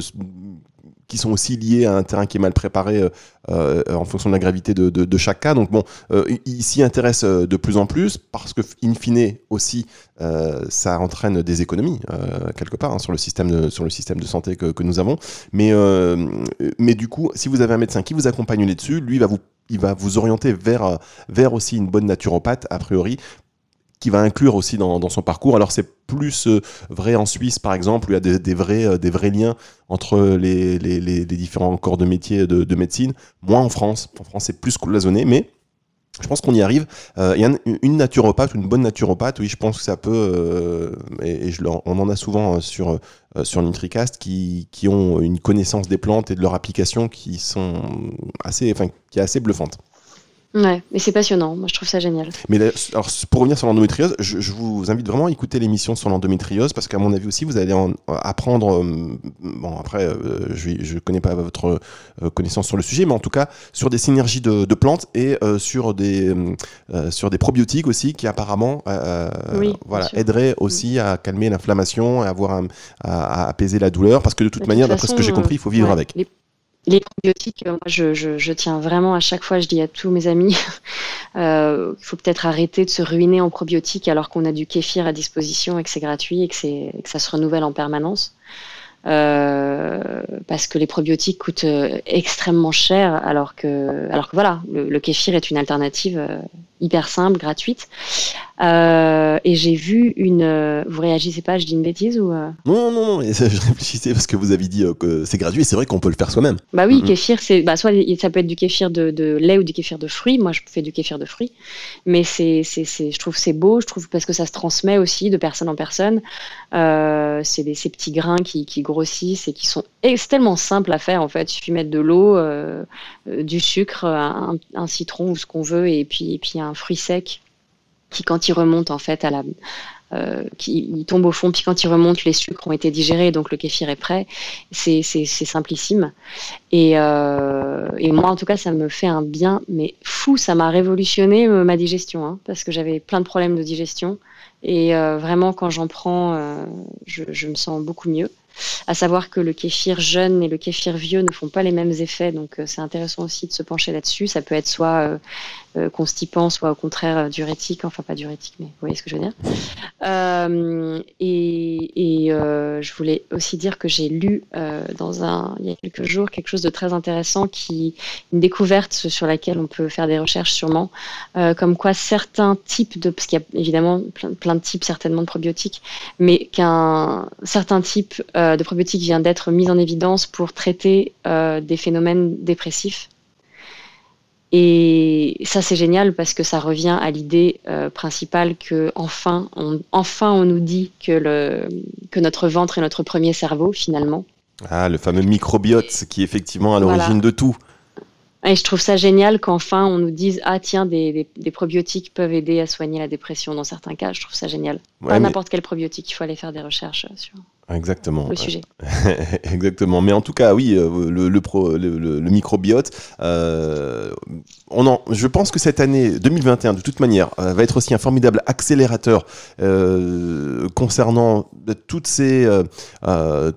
qui sont aussi liés à un terrain qui est mal préparé euh, euh, en fonction de la gravité de, chaque cas. Donc bon, euh, il s'y intéresse euh, de plus en plus parce que, in fine, aussi, ça entraîne des économies quelque part hein, sur le système de sur le système de santé que, que nous avons. Mais mais du coup, si vous avez un médecin qui vous accompagne là-dessus, lui va vous il va vous orienter vers, vers aussi une bonne naturopathe, a priori, qui va inclure aussi dans, son parcours. Alors c'est plus euh, vrai en Suisse par exemple, où il y a des, vrais, euh, des vrais liens entre les, différents corps de métier de, de médecine. Moins en France. En France c'est plus cloisonné, mais je pense qu'on y arrive. Euh, il y a une, naturopathe, une bonne naturopathe, oui, je pense que ça peut, euh, et, on en a souvent sur, sur Nutricast, qui, qui ont une connaissance des plantes et de leur application qui sont assez, enfin, qui est assez bluffante. Ouais, mais c'est passionnant. Moi, je trouve ça génial. Mais alors, pour revenir sur l'endométriose, je, je, vous invite vraiment à écouter l'émission sur l'endométriose parce qu'à mon avis aussi, vous allez en, apprendre. Euh, bon, après, euh, je ne connais pas votre euh, connaissance sur le sujet, mais en tout cas sur des synergies de, de plantes et euh, sur des euh, sur des probiotiques aussi qui apparemment euh, oui, voilà aideraient aussi à calmer l'inflammation et avoir un, à, à, apaiser la douleur parce que de toute de manière, d'après ce que j'ai compris, il faut vivre ouais, avec. Les les probiotiques, moi, je, je, je, tiens vraiment à chaque fois, je dis à tous mes amis, euh, il faut peut-être arrêter de se ruiner en probiotiques alors qu'on a du kéfir à disposition et que c'est gratuit et que, que ça se renouvelle en permanence. Euh, parce que les probiotiques coûtent euh, extrêmement cher, alors que, alors que voilà, le, le kéfir est une alternative euh, hyper simple, gratuite. Euh, et j'ai vu une. Euh, vous réagissez pas, je dis une bêtise ou euh... Non, non, non, je réfléchissais parce que vous avez dit que c'est gratuit. C'est vrai qu'on peut le faire soi-même. Bah oui, mm -hmm. kéfir, c'est bah, soit ça peut être du kéfir de, de, lait ou du kéfir de fruits. Moi, je fais du kéfir de fruits, mais c'est, je trouve c'est beau. Je trouve parce que ça se transmet aussi de personne en personne. Euh, c'est ces petits grains qui, qui, grossissent et qui sont c'est tellement simple à faire en fait. Il suffit de mettre de l'eau, du sucre, un, un, citron ou ce qu'on veut, et puis et puis un fruit sec qui quand il remonte en fait à la euh, qui tombe au fond, puis quand il remonte, les sucres ont été digérés, donc le kéfir est prêt. C'est simplissime. Et, euh, et, moi, en tout cas, ça me fait un bien, mais fou, ça m'a révolutionné euh, ma digestion, hein, parce que j'avais plein de problèmes de digestion. Et vraiment, quand j'en prends, je, me sens beaucoup mieux. À savoir que le kéfir jeune et le kéfir vieux ne font pas les mêmes effets, donc c'est intéressant aussi de se pencher là-dessus. Ça peut être soit constipant, soit au contraire euh, diurétique, enfin pas diurétique, mais vous voyez ce que je veux dire. Euh, et, euh, je voulais aussi dire que j'ai lu euh, dans un, il y a quelques jours quelque chose de très intéressant, qui une découverte sur laquelle on peut faire des recherches sûrement, comme quoi certains types de, parce qu'il y a évidemment plein, plein, de types certainement de probiotiques, mais qu'un certain type de probiotiques vient d'être mis en évidence pour traiter des phénomènes dépressifs et ça, c'est génial parce que ça revient à l'idée euh, principale que enfin on, enfin, on nous dit que, le, que notre ventre est notre premier cerveau, finalement. Ah, le fameux microbiote qui est effectivement à l'origine voilà. de tout. Et je trouve ça génial qu'enfin on nous dise ah tiens des, des, probiotiques peuvent aider à soigner la dépression dans certains cas. Je trouve ça génial. Pas n'importe quel probiotique, il faut aller faire des recherches sur. Exactement. Le sujet. Exactement. Mais en tout cas, oui, euh, le, le, le, microbiote, euh, on en, je pense que cette année 2021, de toute manière, euh, va être aussi un formidable accélérateur concernant toutes ces.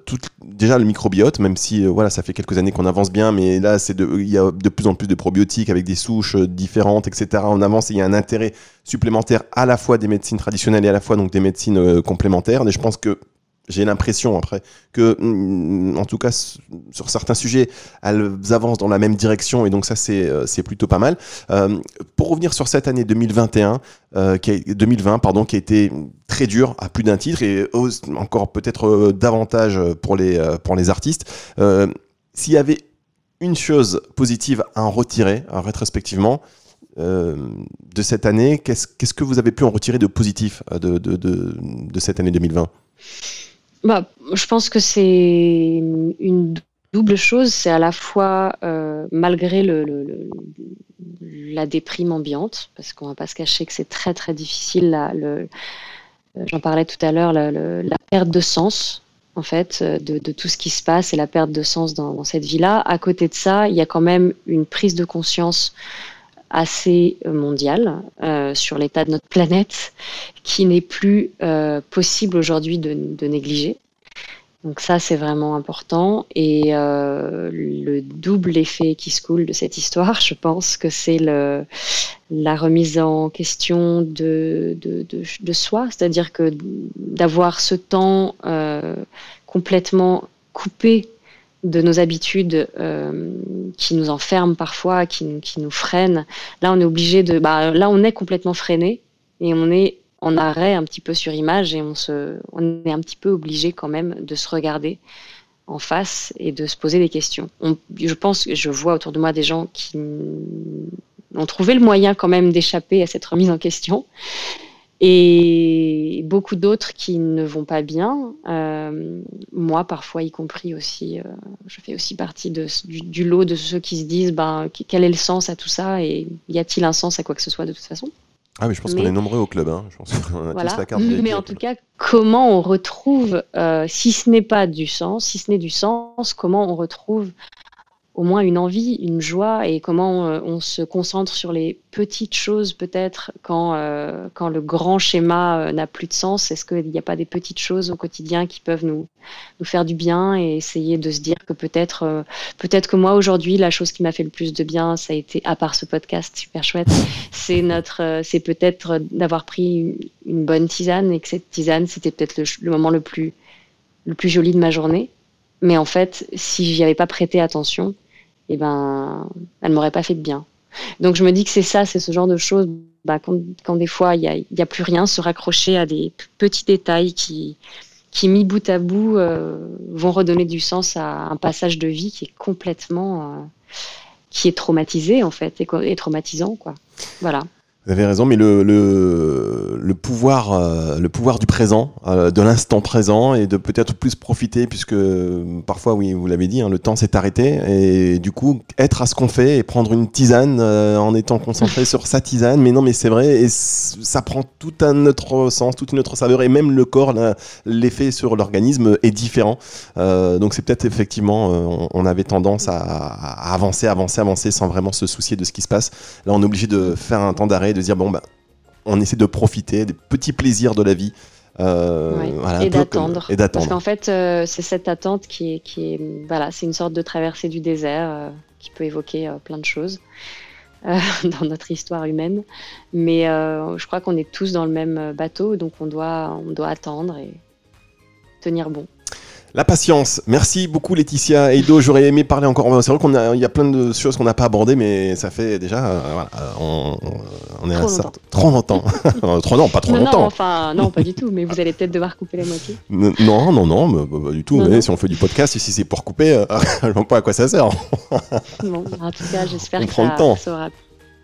Toutes, déjà le microbiote, même si voilà, ça fait quelques années qu'on avance bien, mais là, c'est il y a de plus en plus de probiotiques avec des souches différentes, etc. On avance et il y a un intérêt supplémentaire à la fois des médecines traditionnelles et à la fois donc des médecines complémentaires. Et je pense que j'ai l'impression après que, mm, en tout cas, sur certains sujets, elles avancent dans la même direction et donc ça, c'est, euh, plutôt pas mal. Euh, pour revenir sur cette année 2021, euh, qui a, 2020, pardon, qui a été très dur à plus d'un titre et encore peut-être davantage pour les, pour les artistes. s'il y avait une chose positive à en retirer, rétrospectivement, de cette année, qu'est-ce, qu'est-ce que vous avez pu en retirer de positif de, de, de cette année 2020 bah, je pense que c'est une double chose. C'est à la fois, euh, malgré le, la déprime ambiante, parce qu'on ne va pas se cacher que c'est très très difficile, le, j'en parlais tout à l'heure, la, perte de sens, en fait, de, tout ce qui se passe et la perte de sens dans cette vie-là. À côté de ça, il y a quand même une prise de conscience assez mondiale euh, sur l'état de notre planète qui n'est plus euh, possible aujourd'hui de, négliger. Donc ça, c'est vraiment important. Et euh, le double effet qui se coule de cette histoire, je pense que c'est la remise en question de, de, de soi, c'est-à-dire que d'avoir ce temps complètement coupé de nos habitudes euh, qui nous enferment parfois, qui, nous freinent. Là, on est obligé de. Bah, là, on est complètement freiné et on est en arrêt un petit peu sur image et on, se, on est un petit peu obligé quand même de se regarder en face et de se poser des questions. je pense que je vois autour de moi des gens qui ont trouvé le moyen quand même d'échapper à cette remise en question et beaucoup d'autres qui ne vont pas bien. Euh, moi, parfois, y compris aussi, euh, je fais aussi partie de, du, lot de ceux qui se disent ben, quel est le sens à tout ça et y a-t-il un sens à quoi que ce soit de toute façon? Ah oui, je pense qu'on est nombreux au club. Hein. Je pense qu'on a voilà. tous la carte Mais en tout cas, comment on retrouve, euh, si ce n'est pas du sens, si ce n'est du sens, comment on retrouve au moins une envie, une joie et comment euh, on se concentre sur les petites choses peut-être quand, euh, quand le grand schéma euh, n'a plus de sens. Est-ce qu'il n'y a pas des petites choses au quotidien qui peuvent nous, nous faire du bien et essayer de se dire que peut-être peut-être que moi aujourd'hui la chose qui m'a fait le plus de bien ça a été à part ce podcast super chouette c'est notre c'est peut-être d'avoir pris une, bonne tisane et que cette tisane c'était peut-être le, le moment le plus le plus joli de ma journée mais en fait si j'y avais pas prêté attention eh ben, elle m'aurait pas fait de bien. Donc je me dis que c'est ça, c'est ce genre de choses, bah, quand, des fois il n'y a, plus rien, se raccrocher à des petits détails qui, qui mis bout à bout, euh, vont redonner du sens à un passage de vie qui est complètement, euh, qui est traumatisé en fait, et, et traumatisant quoi. Voilà. Vous avez raison, mais le, le, le pouvoir, euh, le pouvoir du présent, euh, de l'instant présent, et de peut-être plus profiter, puisque parfois, oui, vous l'avez dit, hein, le temps s'est arrêté, et du coup, être à ce qu'on fait et prendre une tisane euh, en étant concentré sur sa tisane, mais non, mais c'est vrai, et ça prend tout un autre sens, toute une autre saveur, et même le corps, l'effet sur l'organisme est différent. donc c'est peut-être effectivement, on, on, avait tendance à, à avancer, avancer, avancer, sans vraiment se soucier de ce qui se passe. Là, on est obligé de faire un temps d'arrêt de dire bon bah on essaie de profiter des petits plaisirs de la vie. Euh, et d'attendre. Parce qu'en fait, euh, c'est cette attente qui est, qui est voilà, c'est une sorte de traversée du désert euh, qui peut évoquer plein de choses dans notre histoire humaine. Mais je crois qu'on est tous dans le même bateau, donc on doit, on doit attendre et tenir bon. La patience. Merci beaucoup Laetitia et Edo. J'aurais aimé parler encore. C'est vrai qu'on a, il y a plein de choses qu'on n'a pas abordées, mais ça fait déjà, euh, voilà, on, on, est trop à trop longtemps. trop non, pas trop longtemps. Non, enfin, non, pas du tout. Mais vous allez peut-être devoir couper la moitié. non, non, non, mais, pas du tout. mais si on fait du podcast, si c'est pour couper, euh, je ne vois pas à quoi ça sert. bon, en tout cas, j'espère que ça, ça aura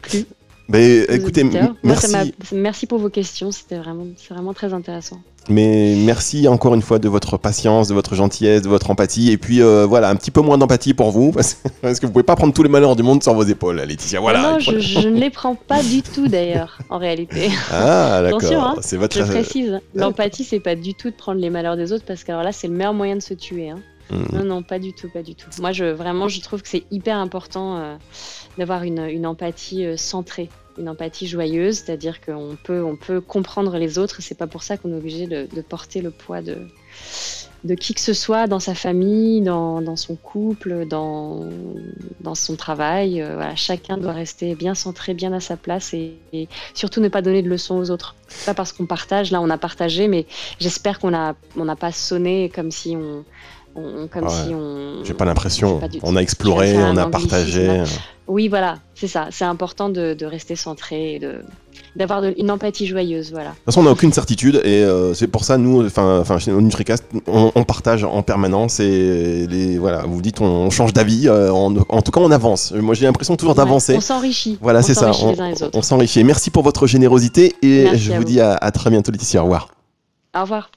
plu. Ben, écoutez, merci. merci pour vos questions, c'était vraiment, c'est vraiment très intéressant. Mais merci encore une fois de votre patience, de votre gentillesse, de votre empathie. Et puis euh, voilà, un petit peu moins d'empathie pour vous, parce, que vous pouvez pas prendre tous les malheurs du monde sur vos épaules, Laetitia. Voilà. Non, je, ne les prends pas du tout d'ailleurs, en réalité. Ah, d'accord. Hein, c'est votre. Je précise. L'empathie, c'est pas du tout de prendre les malheurs des autres, parce que alors là, c'est le meilleur moyen de se tuer. Hein. Mm. Non, non, pas du tout, pas du tout. Moi, je, vraiment, je trouve que c'est hyper important euh, d'avoir une, une, empathie euh, centrée une empathie joyeuse, c'est-à-dire qu'on peut, on peut comprendre les autres. C'est pas pour ça qu'on est obligé de, porter le poids de, qui que ce soit dans sa famille, dans, son couple, dans, son travail. Euh, chacun doit rester bien centré, bien à sa place et, surtout ne pas donner de leçons aux autres. Pas parce qu'on partage, là on a partagé, mais j'espère qu'on n'a on n'a pas sonné comme si on. Comme si on. J'ai pas l'impression. On a exploré, on a partagé. Oui, voilà, c'est ça. C'est important de, rester centré, de, d'avoir une empathie joyeuse, voilà. De toute façon, on n'a aucune certitude et euh, c'est pour ça nous, enfin, chez NutriCast, on, on, partage en permanence et les, voilà, vous dites, on, change d'avis. Euh, en, tout cas, on avance. Moi, j'ai l'impression toujours d'avancer. on s'enrichit. Voilà, c'est ça. On, s'enrichit. Merci pour votre générosité et je vous dis à, à très bientôt, Laetitia. Au revoir. Au revoir.